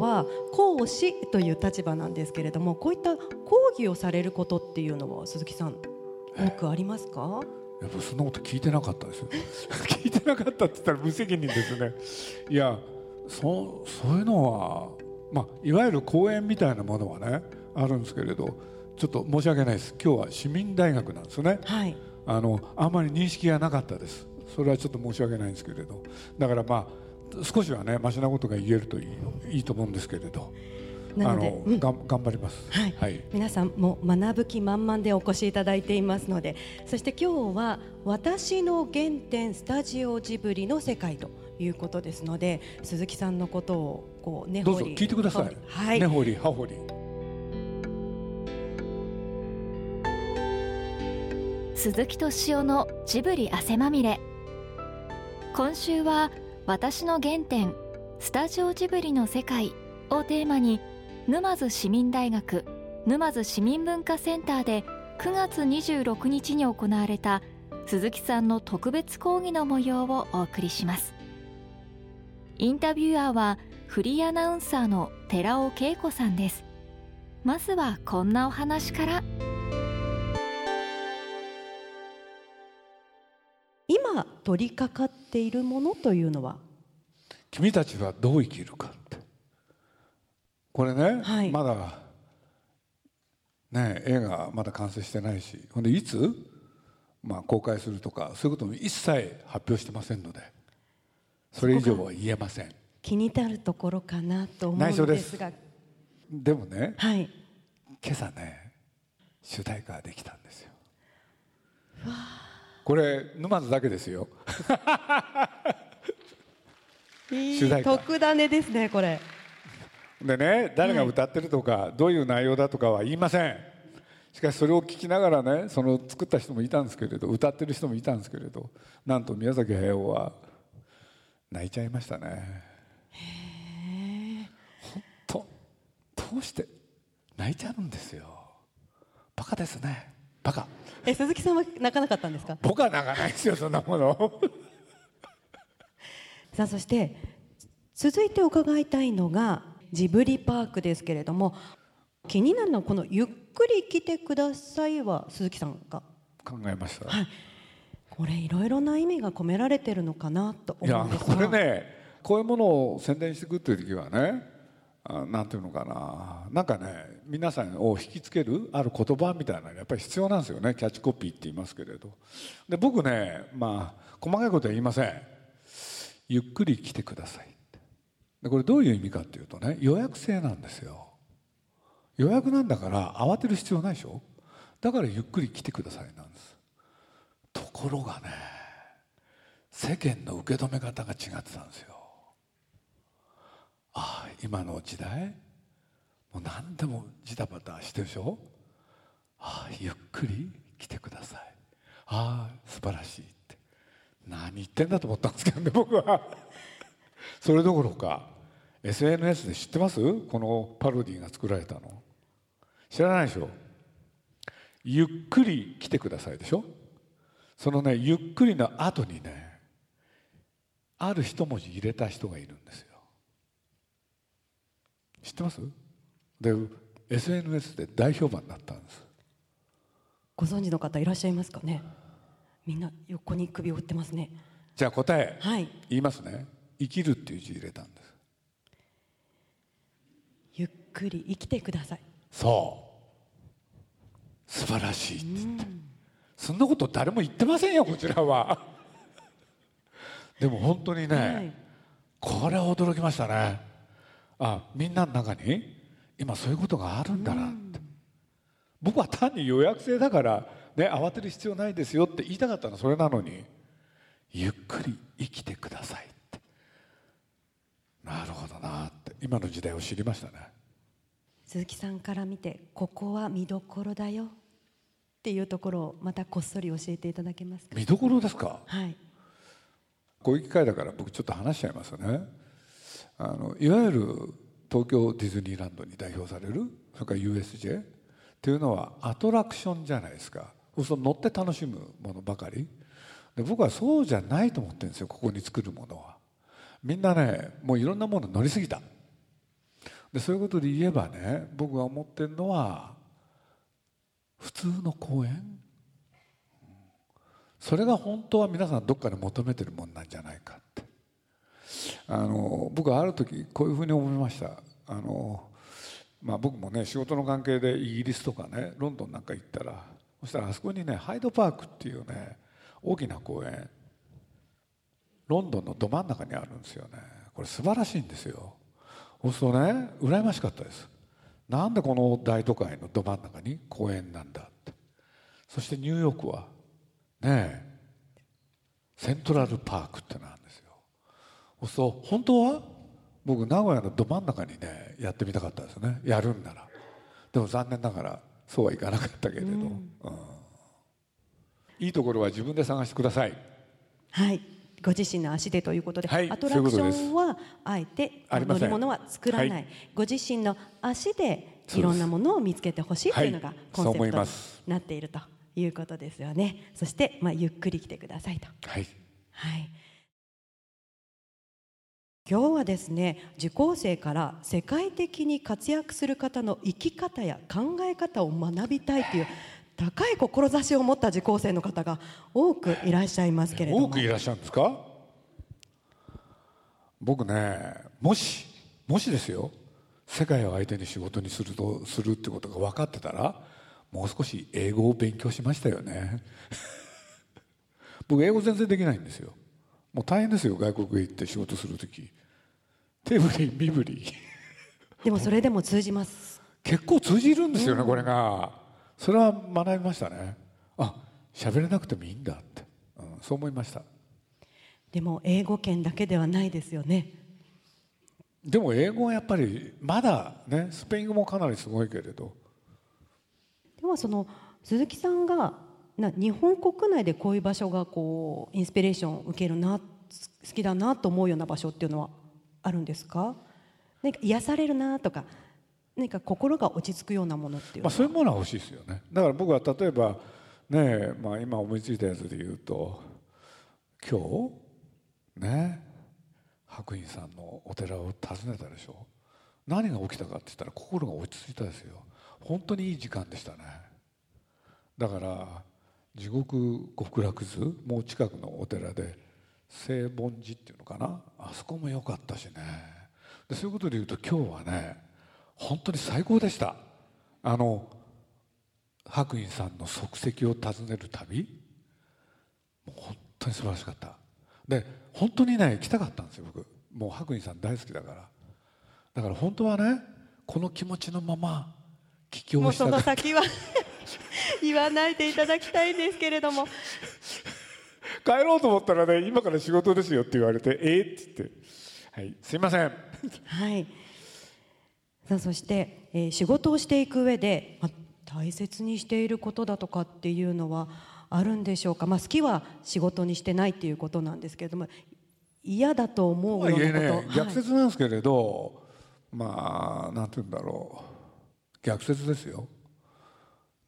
は講師という立場なんですけれどもこういった講義をされることっていうのは鈴木さん多くありますか？やっぱそんなこと聞いてなかったですよ。聞いてなかったって言ったら無責任ですね。いやそそういうのは、まあ、いわゆる講演みたいなものはねあるんですけれどちょっと申し訳ないです。今日は市民大学なんですね、はい、あのあんまり認識がなかったです。それはちょっと申し訳ないんですけれど。だからまあ少しはねましなことが言えるといいいいと思うんですけれど。なので、うん、が頑張ります、はい、はい、皆さんも学ぶ気満々でお越しいただいていますのでそして今日は私の原点スタジオジブリの世界ということですので鈴木さんのことをこうねどうぞ聞いてください、はい、根掘り葉掘り。鈴木敏夫のジブリ汗まみれ。今週は私の原点スタジオジブリの世界をテーマに沼津市民大学沼津市民文化センターで9月26日に行われた鈴木さんの特別講義の模様をお送りします。インタビュアーはフリーアナウンサーの寺尾恵子さんです。まずはこんなお話から。今取り掛かっているものというのは？君たちはどう生きるかって。これね、はい、まだね映画まだ完成してないしほんでいつ、まあ、公開するとかそういうことも一切発表してませんのでそれ以上は言えません。気になるところかなと思うんですが。でもね、はい、今朝ね主題歌ができたんですよこれ沼津だけですよ。主題歌。特ダネですねこれ。でね誰が歌ってるとか、はい、どういう内容だとかは言いません。しかしそれを聞きながらねその作った人もいたんですけれど歌ってる人もいたんですけれどなんと宮崎駿は泣いちゃいましたね。本当どうして泣いちゃうんですよ。バカですねバカ。え鈴木さんは泣かなかったんですか？僕は泣かないですよそんなもの。さあそして続いて伺いたいのがジブリパークですけれども気になるのはこの「ゆっくり来てください」は鈴木さんが？考えました、はい、これいろいろな意味が込められてるのかなと思うんですが。これねこういうものを宣伝していくっていう時はねあなんていうのかな。なんかね皆さんを引きつけるある言葉みたいなのがやっぱり必要なんですよね。キャッチコピーって言いますけれど。で僕ねまあ細かいことは言いません。ゆっくり来てくださいでこれどういう意味かっていうとね予約制なんですよ。予約なんだから慌てる必要ないでしょ。だからゆっくり来てくださいなんです。ところがね世間の受け止め方が違ってたんですよ。ああ今の時代？もう何でもジタバタしてるでしょああゆっくり来てくださいああ素晴らしいって。何言ってんだと思ったんですけどね僕は。それどころか SNS で知ってます？このパロディが作られたの。知らないでしょ？ゆっくり来てくださいでしょ？そのねゆっくりの後にねある一文字入れた人がいるんですよ。知ってます？で SNS で大評判になったんです。ご存知の方いらっしゃいますかね？みんな横に首を振ってますね。じゃあ答え、はい、言いますね。生きるっていう字入れたんです。ゆっくり生きてください。そう。素晴らしいって言って。そんなこと誰も言ってませんよこちらは。でも本当にね、はい、これは驚きましたねあみんなの中に今そういうことがあるんだなって。僕は単に予約制だからね慌てる必要ないですよって言いたかったのそれなのに。ゆっくり生きてくださいって。なるほどなって。今の時代を知りましたね。鈴木さんから見てここは見どころだよ。っていうところをまたこっそり教えていただけますか？見どころですか？はい。こういう機会だから僕ちょっと話しちゃいますねあのいわゆる東京ディズニーランドに代表されるそれから USJ っていうのはアトラクションじゃないですか。そ乗って楽しむものばかり。で僕はそうじゃないと思ってるんですよここに作るものは。みんなねもういろんなもの乗りすぎた。でそういうことで言えばね僕が思ってるのは普通の公演それが本当は皆さんどっかで求めてるもんなんじゃないかって。あの僕はある時こういうふうに思いました。あの、まあ、僕もね仕事の関係でイギリスとかねロンドンなんか行ったらそしたらあそこにねハイドパークっていうね大きな公園ロンドンのど真ん中にあるんですよね。これ素晴らしいんですよ。そうするとね羨ましかったです。なんでこの大都会のど真ん中に公園なんだって。そしてニューヨークはねセントラルパークってなんですよ。そう本当は？僕名古屋のど真ん中にねやってみたかったですね。やるんなら。でも残念ながらそうはいかなかったけれど、うん、いいところは自分で探してください。はい。ご自身の足でということで、はい、アトラクションはあえて乗り物は作らない、はい、ご自身の足でいろんなものを見つけてほしいというのがコンセプトになっているということですよね。そして、まあ、ゆっくり来てくださいと。はい、はい今日はですね受講生から世界的に活躍する方の生き方や考え方を学びたいという高い志を持った受講生の方が多くいらっしゃいますけれども。多くいらっしゃるんですか？僕ねもしもしですよ。世界を相手に仕事にするとするってことが分かってたらもう少し英語を勉強しましたよね。僕英語全然できないんですよ。もう大変ですよ外国へ行って仕事する時。手振り身振りでもそれでも通じます。結構通じるんですよね、うん、これが。それは学びましたね。あ喋れなくてもいいんだって、うん、そう思いました。でも英語圏だけではないですよね。でも英語はやっぱりまだねスペイン語もかなりすごいけれど。ではその鈴木さんがな日本国内でこういう場所がこうインスピレーションを受けるな好きだなと思うような場所っていうのはあるんですか？何か癒されるなとか何か心が落ち着くようなものっていうまあ、そういうものは欲しいですよね。だから僕は例えばねまあ、今思いついたやつで言うと今日ね白隠さんのお寺を訪ねたでしょ？何が起きたかって言ったら心が落ち着いたですよ。本当にいい時間でしたね。だから地獄極楽図もう近くのお寺で聖凡寺っていうのかな？あそこも良かったしね。でそういうことで言うと今日はね本当に最高でした。あの白隠さんの足跡を訪ねる旅。もう本当に素晴らしかった。で本当にね来たかったんですよ僕。もう白隠さん大好きだから。だから本当はねこの気持ちのまま帰郷した もうその先は 言わないでいただきたいんですけれども。帰ろうと思ったらね今から仕事ですよって言われてえー、って言って。はい。すいません。はい。さあそして、えー、仕事をしていく上で、まあ、大切にしていることだとかっていうのはあるんでしょうか、まあ、好きは仕事にしてないっていうことなんですけれども嫌だと思うようなこと、ね、逆説なんですけれど、はい、まあなんて言うんだろう。逆説ですよ。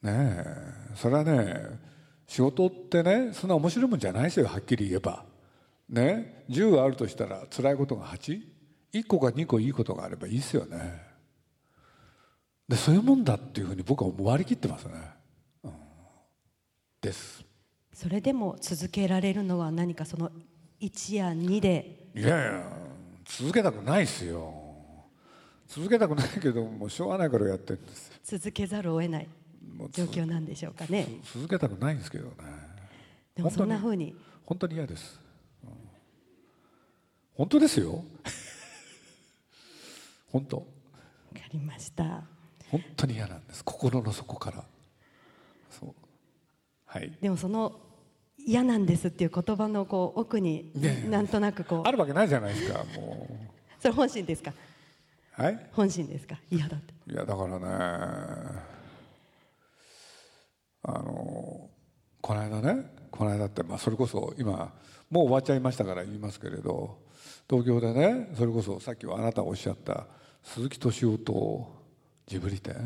ねえ。それはね仕事ってねそんな面白いもんじゃないですよはっきり言えば。ね10あるとしたら辛いことが 8?1 個か2個いいことがあればいいですよね。でそういうもんだっていうふうに僕は割り切ってますね、うん、です。それでも続けられるのは何かその1や2で？いやいや続けたくないですよ。続けたくないけどもうしょうがないからやってるんです続けざるを得ない状況なんでしょうかね。続けたくないんですけどね。でもそんなふうに。本当に嫌です、うん、本当ですよ。本当。わかりました。本当に嫌なんです。心の底から。そう。はい。でもその嫌なんですっていう言葉のこう奥になんとなくこう、あるわけないじゃないですかもう。それ本心ですか？はい。本心ですか？嫌だって。いやだからねあのこの間ねこの間って、まあ、それこそ今もう終わっちゃいましたから言いますけれど東京でねそれこそさっきはあなたおっしゃった鈴木敏夫とジブリ展っ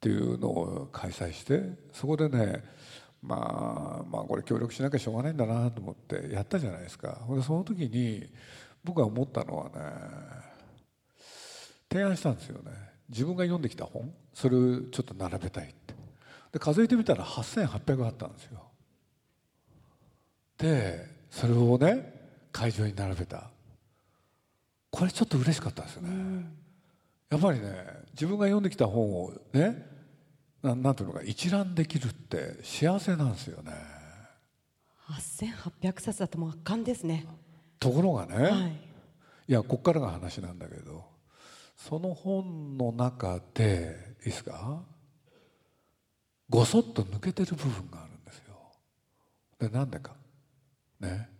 ていうのを開催してそこでねまあまあこれ協力しなきゃしょうがないんだなと思ってやったじゃないですか。でその時に僕が思ったのはね提案したんですよね。自分が読んできた本それをちょっと並べたいで数えてみたら8800あったんですよ。でそれをね会場に並べた。これちょっと嬉しかったですよね、やっぱりね自分が読んできた本をねななんていうのか一覧できるって幸せなんですよね。8800冊だともう圧巻ですね。ところがね、はい。いやこっからが話なんだけどその本の中でいいですか？ごそっと抜けてる部分があるんですよ。でなんでか。ね。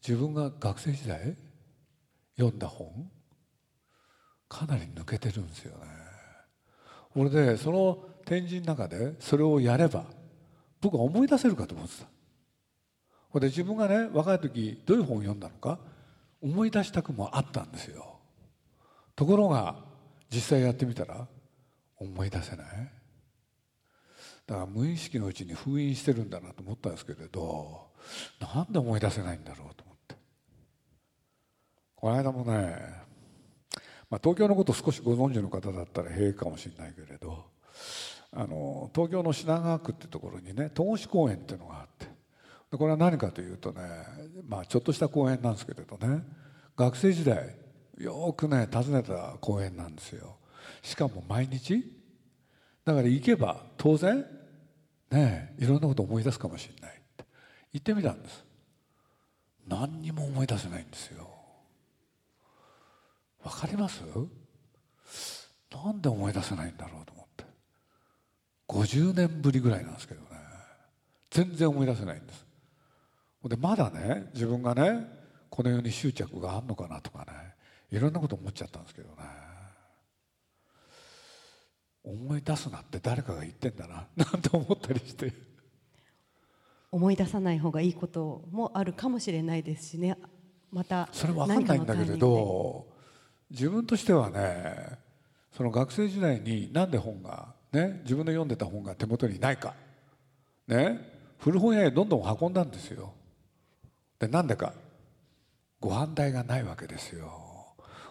自分が学生時代読んだ本。かなり抜けてるんですよね。俺でその展示の中でそれをやれば僕は思い出せるかと思ってた。ほんで自分がね若い時どういう本を読んだのか思い出したくもあったんですよ。ところが実際やってみたら思い出せない。だから無意識のうちに封印してるんだなと思ったんですけれどなんで思い出せないんだろうと思って。この間もね、まあ、東京のこと少しご存知の方だったら平気かもしれないけれどあの東京の品川区ってところにね戸越公園っていうのがあってこれは何かというとね、まあ、ちょっとした公園なんですけれどね学生時代よくね訪ねた公園なんですよ。しかも毎日？だから行けば当然ねいろんなこと思い出すかもしれないって。行ってみたんです。何にも思い出せないんですよ。わかります？なんで思い出せないんだろうと思って。50年ぶりぐらいなんですけどね。全然思い出せないんです。でまだね自分がねこの世に執着があるのかなとかねいろんなこと思っちゃったんですけど思い出すなって誰かが言ってんだな なんて思ったりして。思い出さない方がいいこともあるかもしれないですしね。またそれ分かんないんだけれど自分としてはねその学生時代になんで本がね自分の読んでた本が手元にないか。ね古本屋へどんどん運んだんですよ。でなんでか。ご飯代がないわけですよ。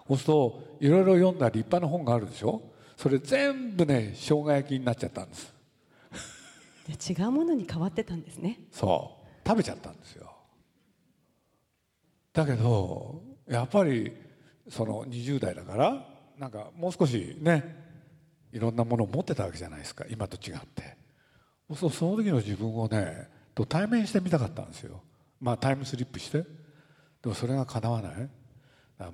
そうするといろいろ読んだ立派な本があるでしょそれ全部ね生姜焼きになっちゃったんです。で違うものに変わってたんですね。そう。食べちゃったんですよ。だけどやっぱりその20代だからなんかもう少しねいろんなものを持ってたわけじゃないですか。今と違って。そうその時の自分をねと対面してみたかったんですよ。まあタイムスリップして。でもそれが叶わない。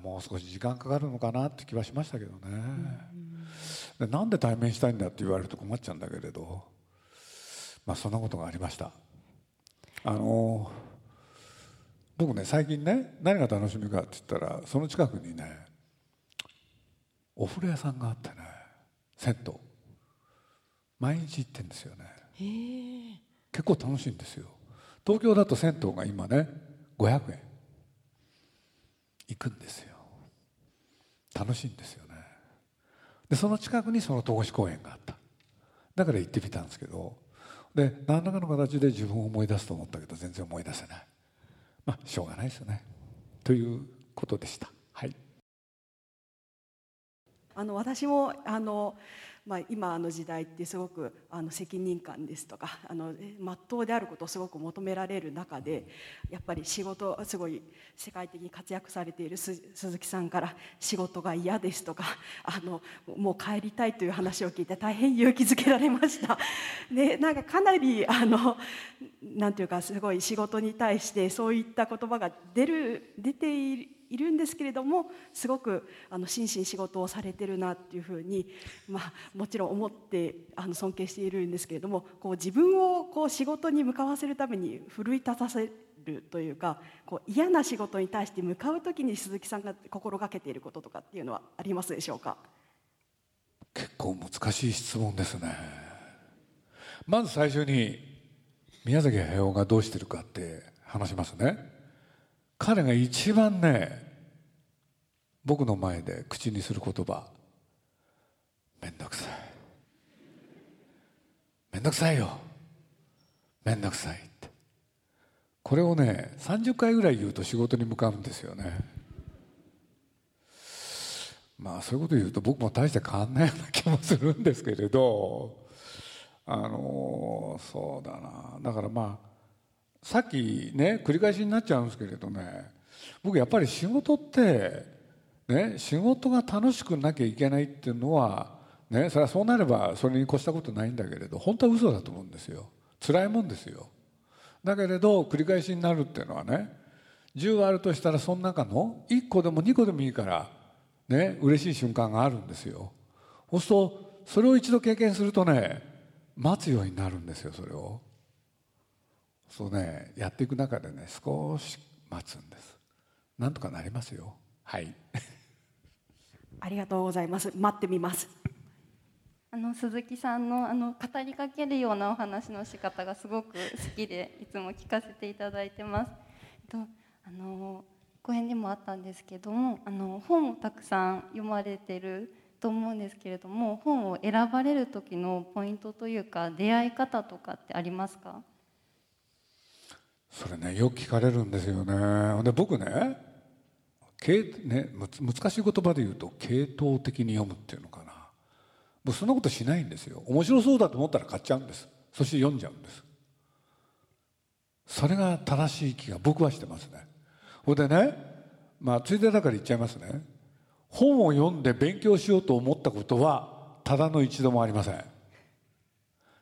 もう少し時間かかるのかなって気はしましたけどね、でなんで対面したいんだって言われると困っちゃうんだけれどまあそんなことがありました。あの僕ね最近ね何が楽しみかって言ったらその近くにねお風呂屋さんがあってね銭湯。毎日行ってんですよね。結構楽しいんですよ。東京だと銭湯が今ね500円。行くんですよ。楽しいんですよ。ねでその近くにその戸越公園があった。だから行ってみたんですけどで何らかの形で自分を思い出すと思ったけど全然思い出せない。まあしょうがないですよね。ということでした。あの私もあの、まあ、今の時代ってすごくあの責任感ですとかあの真っ当であることをすごく求められる中でやっぱり仕事すごい世界的に活躍されているす鈴木さんから仕事が嫌ですとかあのもう帰りたいという話を聞いて大変勇気づけられました。でなんかかなりあのなんていうかすごい仕事に対してそういった言葉が出る出ているいるんですけれどもすごくあの真摯に仕事をされてるなっていうふうに、まあ、もちろん思ってあの尊敬しているんですけれどもこう自分をこう仕事に向かわせるために奮い立たせるというかこう嫌な仕事に対して向かう時に鈴木さんが心がけていることとかっていうのはありますでしょうか？結構難しい質問ですね。まず最初に宮崎駿がどうしてるかって話しますね。彼が一番ね僕の前で口にする言葉。めんどくさい。めんどくさいよ。めんどくさいって。これをね30回ぐらい言うと仕事に向かうんですよね。まあそういうこと言うと僕も大して変わんないような気もするんですけれど。あのそうだな。だからまあさっきね繰り返しになっちゃうんですけれどね。僕やっぱり仕事ってね仕事が楽しくなきゃいけないっていうのはねそれはそうなればそれに越したことないんだけれど本当は嘘だと思うんですよ。辛いもんですよ。だけれど繰り返しになるっていうのはね10あるとしたらその中の1個でも2個でもいいからね嬉しい瞬間があるんですよ。そうするとそれを一度経験するとね待つようになるんですよそれを。そうねやっていく中でね少し待つんです。なんとかなりますよ。はい。ありがとうございます。待ってみます。あの鈴木さんのあの語りかけるようなお話の仕方がすごく好きでいつも聞かせていただいてます。とあの講演でもあったんですけどもあの本をたくさん読まれてると思うんですけれども本を選ばれる時のポイントというか出会い方とかってありますか？それねよく聞かれるんですよね。で僕ねね難しい言葉で言うと系統的に読むっていうのかな。僕そんなことしないんですよ。面白そうだと思ったら買っちゃうんです。そして読んじゃうんです。それが正しい気が僕はしてますね。ほいでねまあついでだから言っちゃいますね。本を読んで勉強しようと思ったことはただの一度もありません。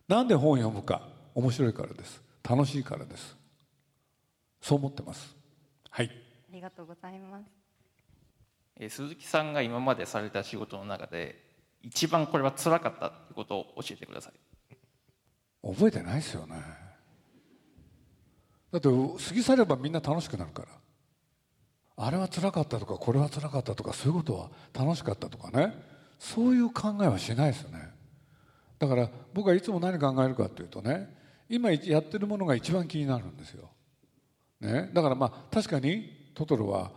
なんで本を読むか面白いからです。楽しいからです。そう思ってます。はい。ありがとうございます。え鈴木さんが今までされた仕事の中で一番これは辛かったってことを教えてください。覚えてないですよね。だって過ぎ去ればみんな楽しくなるから。あれは辛かったとかこれは辛かったとかそういうことは楽しかったとかね。そういう考えはしないですよね。だから僕はいつも何考えるかっていうとね今やってるものが一番気になるんですよ、ね、だからまあ確かにトトロは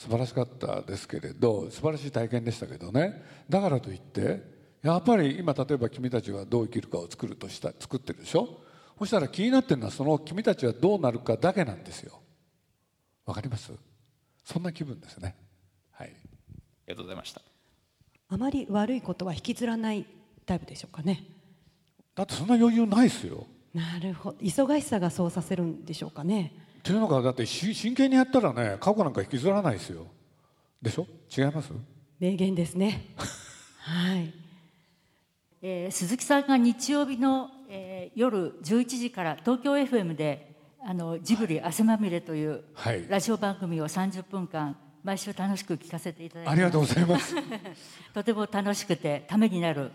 素晴らしかったですけれど素晴らしい体験でしたけどね。だからといってやっぱり今例えば君たちはどう生きるかを作るとした作ってるでしょ？そしたら気になってるのはその君たちはどうなるかだけなんですよ。わかります？そんな気分ですね。はい。ありがとうございました。あまり悪いことは引きずらないタイプでしょうかね。だってそんな余裕ないですよ。なるほど。忙しさがそうさせるんでしょうかねっていうのがだって真剣にやったらね過去なんか引きずらないですよ。でしょ？違います？名言ですね。はい、えー、鈴木さんが日曜日の、えー、夜11時から東京 FM であのジブリ汗まみれというラジオ番組を30分間毎週楽しく聞かせていただいてありがとうございます。とても楽しくてためになる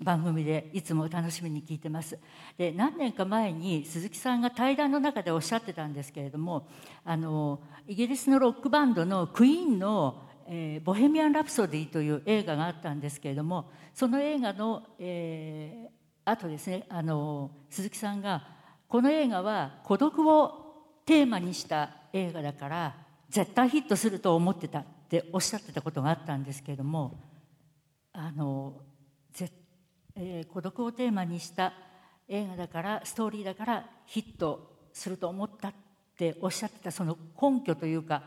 番組でいつも楽しみに聞いてます。で何年か前に鈴木さんが対談の中でおっしゃってたんですけれどもあのイギリスのロックバンドのクイーンのえー、ボヘミアン・ラプソディ」という映画があったんですけれどもその映画の、えー、あとですねあの鈴木さんがこの映画は孤独をテーマにした映画だから絶対ヒットすると思ってたっておっしゃってたことがあったんですけれどもあのえー、孤独をテーマにした映画だからストーリーだからヒットすると思ったっておっしゃってたその根拠というか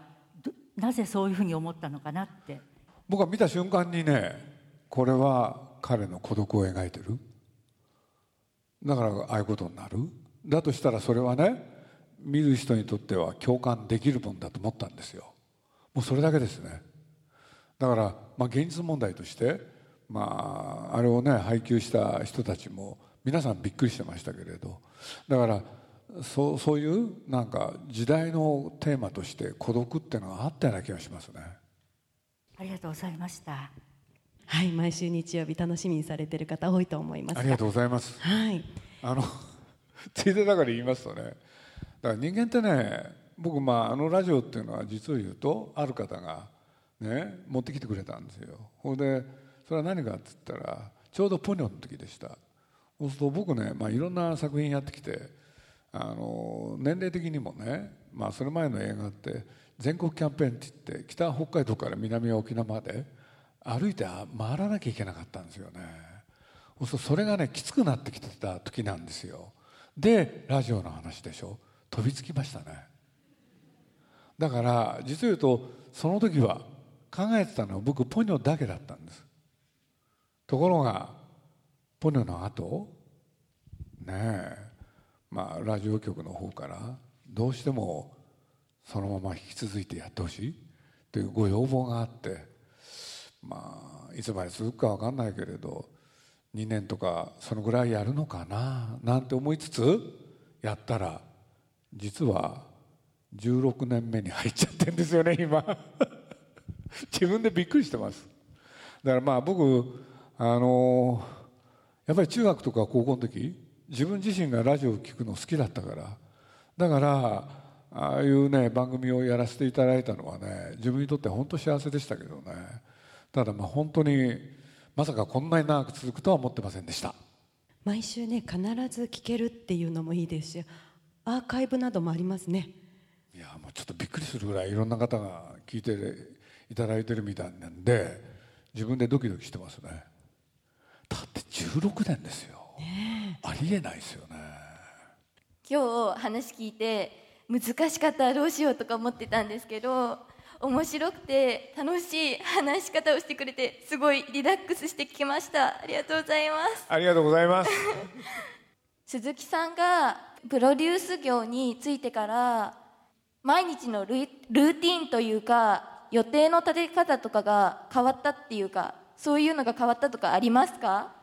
なぜそういうふうに思ったのかなって。僕は見た瞬間にねこれは彼の孤独を描いてる。だからああいうことになる。だとしたらそれはね見る人にとっては共感できるもんだと思ったんですよ。もうそれだけですね。だから、まあ、現実問題としてまあ、あれをね配給した人たちも皆さんびっくりしてましたけれど。だからそうそういうなんか時代のテーマとして孤独っていうのがあったような気がしますね。ありがとうございました。はい毎週日曜日楽しみにされてる方多いと思いますありがとうございます。はい。あの ついでだから言いますとね。だから人間ってね僕まああのラジオっていうのは実を言うとある方がね持ってきてくれたんですよ。ほいでそれは何かっつったらちょうどポニョの時でした。そうすると僕ね、まあ、いろんな作品やってきてあの年齢的にもね、まあ、それ前の映画って全国キャンペーンって言って北北海道から南沖縄まで歩いて回らなきゃいけなかったんですよね。そうするとそれがねきつくなってきてた時なんですよ。でラジオの話でしょ。飛びつきましたね。だから実を言うとその時は考えてたのは僕ポニョだけだったんです。ところがポニョの後？ねえ。まあラジオ局の方からどうしてもそのまま引き続いてやってほしい？というご要望があってまあいつまで続くか分かんないけれど2年とかそのぐらいやるのかな？なんて思いつつやったら実は16年目に入っちゃってるんですよね今。自分でびっくりしてます。だからまあ僕あのやっぱり中学とか高校の時自分自身がラジオを聴くの好きだったからだからああいうね番組をやらせていただいたのはね自分にとって本当幸せでしたけどね。ただまあ本当にまさかこんなに長く続くとは思ってませんでした。毎週ね必ず聞けるっていうのもいいですしアーカイブなどもありますね。いやもうちょっとびっくりするぐらいいろんな方が聞いていただいてるみたいなんで自分でドキドキしてますね16年ですよ、ね、ありえないですよね。今日話聞いて難しかったらどうしようとか思ってたんですけど面白くて楽しい話し方をしてくれてすごいリラックスして聞きました。ありがとうございます。ありがとうございます。鈴木さんがプロデュース業についてから毎日のルーティンというか予定の立て方とかが変わったっていうかそういうのが変わったとかありますか？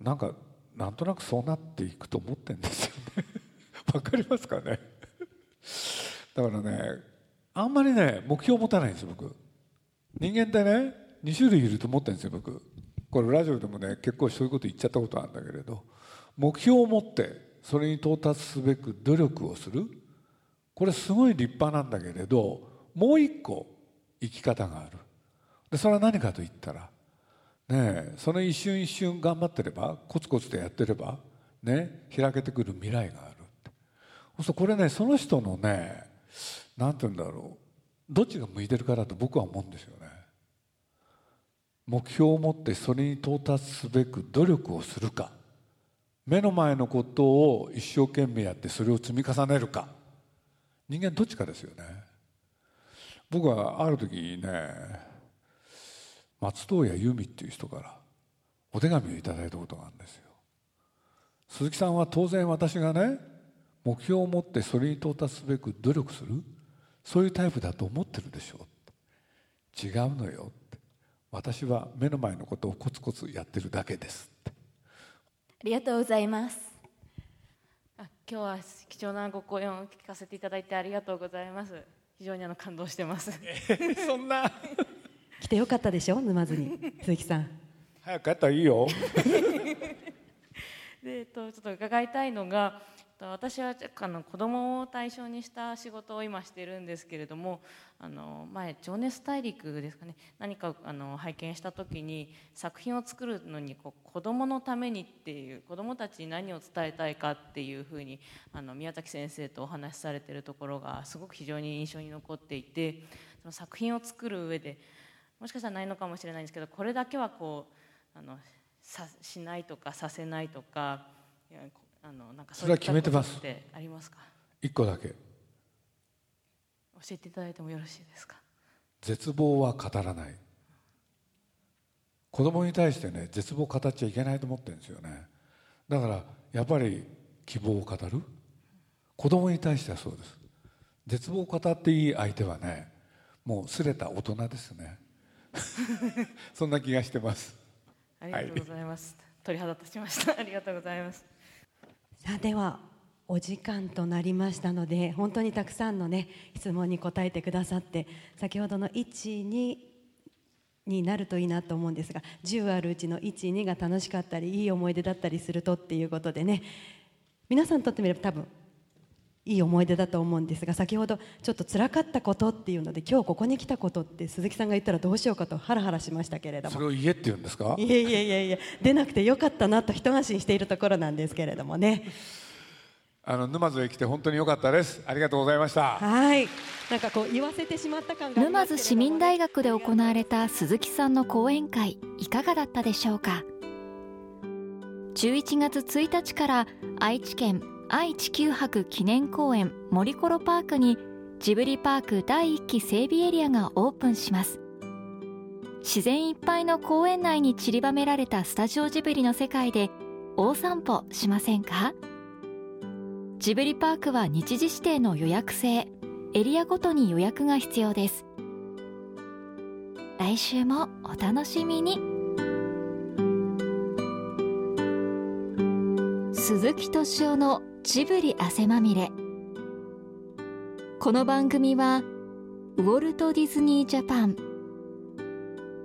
なんかなんとなくそうなっていくと思ってんですよね。わかりますかね？だからねあんまりね目標を持たないんです僕。人間ってね2種類いると思ってるんですよ僕。これラジオでもね結構そういうこと言っちゃったことあるんだけれど。目標を持ってそれに到達すべく努力をする。これすごい立派なんだけれどもう一個生き方がある。でそれは何かと言ったらねその一瞬一瞬頑張ってればコツコツとやってればね開けてくる未来があるそうするとこれねその人のね何て言うんだろうどっちが向いてるかだと僕は思うんですよね。目標を持ってそれに到達すべく努力をするか。目の前のことを一生懸命やってそれを積み重ねるか。人間どっちかですよね。僕はある時ね松任谷由実っていう人からお手紙をいただいたことがあるんですよ。鈴木さんは当然私がね目標を持ってそれに到達すべく努力するそういうタイプだと思ってるでしょう。違うのよ私は目の前のことをコツコツやってるだけですありがとうございます。あ今日は貴重なご講演を聞かせていただいてありがとうございます。非常にあの感動してます。そんな来てよかったでしょ？沼津に。鈴木さん。早く帰ったらいいよ。で、えっと、ちょっと伺いたいのが私はあの子供を対象にした仕事を今しているんですけれどもあの前「情熱大陸」ですかね。何かあの拝見した時に作品を作るのにこう子供のためにっていう子供たちに何を伝えたいかっていうふうにあの宮崎先生とお話しされているところがすごく非常に印象に残っていてその作品を作る上でもしかしたらないのかもしれないんですけどこれだけはこうあのさしないとかさせないとかあのなんかそれは決めてます。ありますか？一個だけ。教えていただいてもよろしいですか？絶望は語らない。子供に対してね絶望を語っちゃいけないと思ってるんですよね。だからやっぱり希望を語る。子供に対してはそうです。絶望を語っていい相手はねもうすれた大人ですね そんな気がしてます。ありがとうございます、はい、鳥肌立ちました。ありがとうございます。さあではお時間となりましたので本当にたくさんのね質問に答えてくださって先ほどの12になるといいなと思うんですが10あるうちの12が楽しかったりいい思い出だったりするとっていうことでね皆さんにとってみれば多分いい思い出だと思うんですが先ほどちょっと辛かったことっていうので今日ここに来たことって鈴木さんが言ったらどうしようかとハラハラしましたけれども。それを言えって言うんですか？いやいやいやいや出なくてよかったなと一安心しているところなんですけれどもね。あの沼津へ来て本当に良かったです。ありがとうございました。はい。なんかこう言わせてしまった感が沼津市民大学で行われた鈴木さんの講演会いかがだったでしょうか？11月1日から愛知県愛・地球博記念公園森コロパークにジブリパーク第1期整備エリアがオープンします。自然いっぱいの公園内に散りばめられたスタジオジブリの世界で大散歩しませんか？ジブリパークは日時指定の予約制エリアごとに予約が必要です。来週もお楽しみに。鈴木敏夫のジブリ汗まみれこの番組はウォルト・ディズニー・ジャパン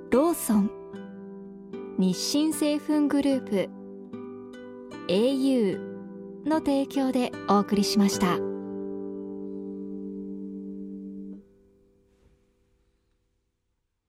ローソン日清製粉グループ au の提供でお送りしました。